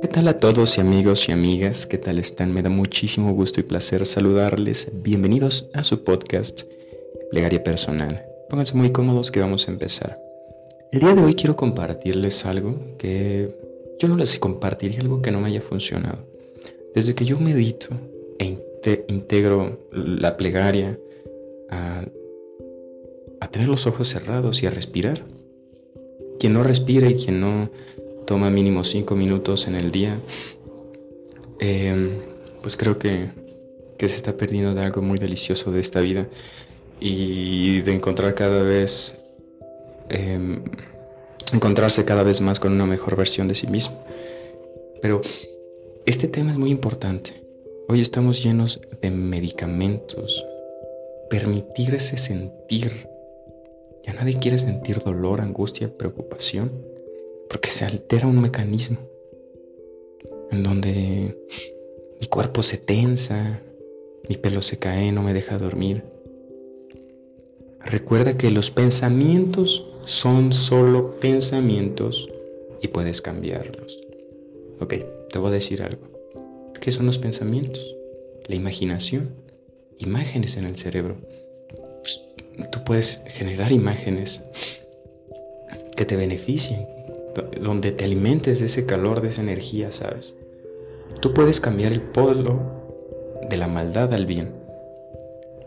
¿Qué tal a todos y amigos y amigas? ¿Qué tal están? Me da muchísimo gusto y placer saludarles. Bienvenidos a su podcast Plegaria Personal. Pónganse muy cómodos que vamos a empezar. El día de hoy quiero compartirles algo que yo no les compartiría algo que no me haya funcionado. Desde que yo medito e integro la plegaria a, tener los ojos cerrados y a respirar. Quien no respira y quien no toma mínimo cinco minutos en el día, em, pues creo que, que se está perdiendo de algo muy delicioso de esta vida y de encontrar cada vez em, encontrarse cada vez más con una mejor versión de sí mismo. Pero este tema es muy importante. Hoy estamos llenos de medicamentos. Permitirse sentir. Ya nadie quiere sentir dolor, angustia, preocupación, porque se altera un mecanismo en donde mi cuerpo se tensa, mi pelo se cae, no me deja dormir. Recuerda que los pensamientos son solo pensamientos y puedes cambiarlos. Ok, te voy a decir algo. ¿Qué son los pensamientos? La imaginación. Imágenes en el cerebro. Tú puedes generar imágenes que te beneficien, donde te alimentes de ese calor, de esa energía, ¿sabes? Tú puedes cambiar el polo de la maldad al bien.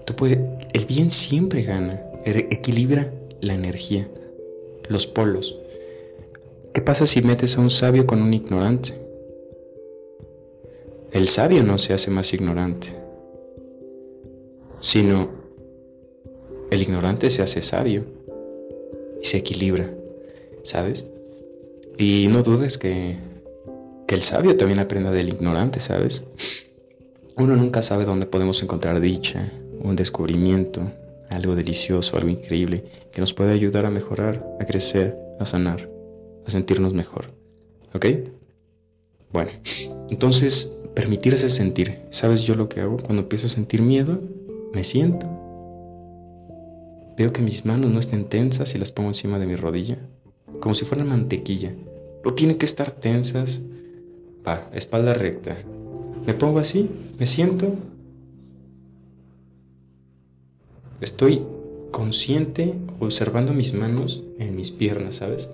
Tú puedes, el bien siempre gana, er, equilibra la energía los polos. ¿Qué pasa si metes a un sabio con un ignorante? El sabio no se hace más ignorante, sino el ignorante se hace sabio y se equilibra, ¿sabes? Y no dudes que, que el sabio también aprenda del ignorante, ¿sabes? Uno nunca sabe dónde podemos encontrar dicha, un descubrimiento, algo delicioso, algo increíble, que nos puede ayudar a mejorar, a crecer, a sanar, a sentirnos mejor. ¿Ok? Bueno, entonces, permitirse sentir. ¿Sabes yo lo que hago? Cuando empiezo a sentir miedo, me siento. Veo que mis manos no estén tensas y las pongo encima de mi rodilla, como si fueran mantequilla. No tienen que estar tensas. Va, espalda recta. Me pongo así, me siento Estoy consciente observando mis manos en mis piernas, ¿sabes?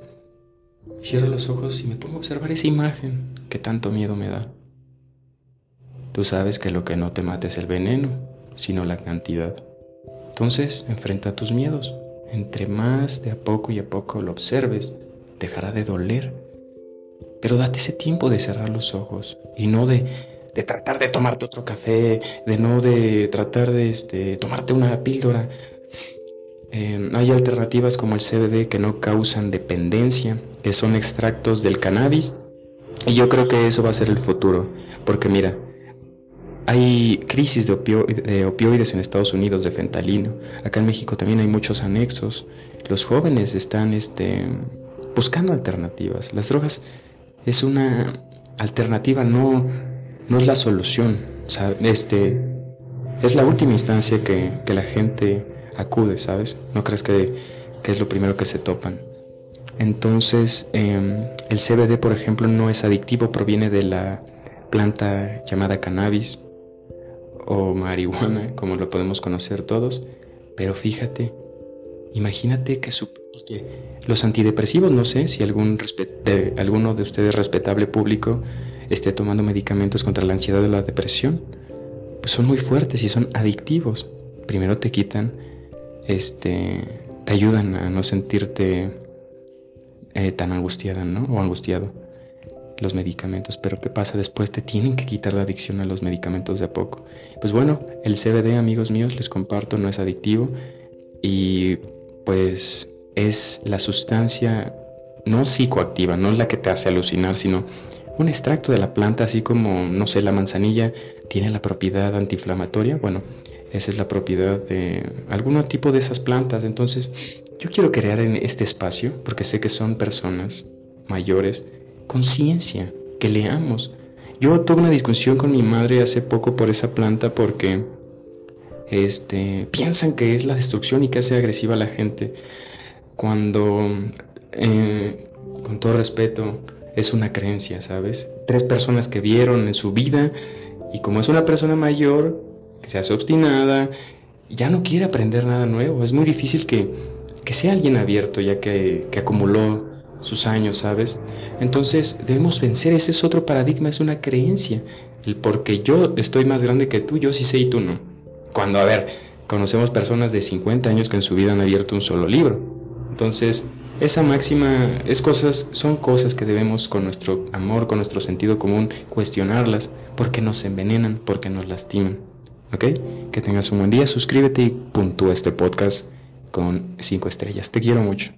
Cierro los ojos y me pongo a observar esa imagen que tanto miedo me da. Tú sabes que lo que no te mata es el veneno, sino la cantidad. Entonces, enfrenta tus miedos. Entre más de a poco y a poco lo observes, dejará de doler. Pero date ese tiempo de cerrar los ojos y no de de tratar de tomarte otro café, de no de tratar de este, tomarte una píldora. Eh, hay alternativas como el CBD que no causan dependencia, que son extractos del cannabis. Y yo creo que eso va a ser el futuro, porque mira, hay crisis de, de, opioides en Estados Unidos, de fentalino. Acá en México también hay muchos anexos. Los jóvenes están este, buscando alternativas. Las drogas es una alternativa no no es la solución. este, es la última instancia que, la gente acude, ¿sabes? No crees que, es lo primero que se topan. Entonces, em, el CBD, por ejemplo, no es adictivo, proviene de la planta llamada cannabis o marihuana, como lo podemos conocer todos. Pero fíjate, imagínate que los antidepresivos, no sé si algún de, alguno de ustedes respetable público esté tomando medicamentos contra la ansiedad o la depresión, pues son muy fuertes y son adictivos. Primero te quitan, este, te ayudan a no sentirte eh, tan angustiada, ¿no? O angustiado los medicamentos, pero ¿qué pasa después? Te tienen que quitar la adicción a los medicamentos de a poco. Pues bueno, el CBD, amigos míos, les comparto, no es adictivo y pues es la sustancia no psicoactiva, no la que te hace alucinar, sino un extracto de la planta, así como, no sé, la manzanilla tiene la propiedad antiinflamatoria, bueno, esa es la propiedad de algún tipo de esas plantas. Entonces, yo quiero crear en este espacio, porque sé que son personas mayores, conciencia, que leamos. Yo tuve una discusión con mi madre hace poco por esa planta porque este, piensan que es la destrucción y que hace agresiva a la gente. Cuando eh, todo respeto, es una creencia, ¿sabes? Tres personas que vieron en su vida y como es una persona mayor, que se hace obstinada, ya no quiere aprender nada nuevo. Es muy difícil que, que sea alguien abierto ya que acumuló sus años, ¿sabes? Entonces debemos vencer, ese es otro paradigma, es una creencia. El porque yo estoy más grande que tú, yo sí sé y tú no. Cuando, a ver, conocemos personas de 50 años que en su vida han abierto un solo libro. Entonces, esa máxima es cosas, son cosas que debemos con nuestro amor, con nuestro sentido común, cuestionarlas, porque nos envenenan, porque nos lastiman. ¿Ok? Que tengas un buen día, suscríbete y puntúa este podcast con 5 estrellas. Te quiero mucho.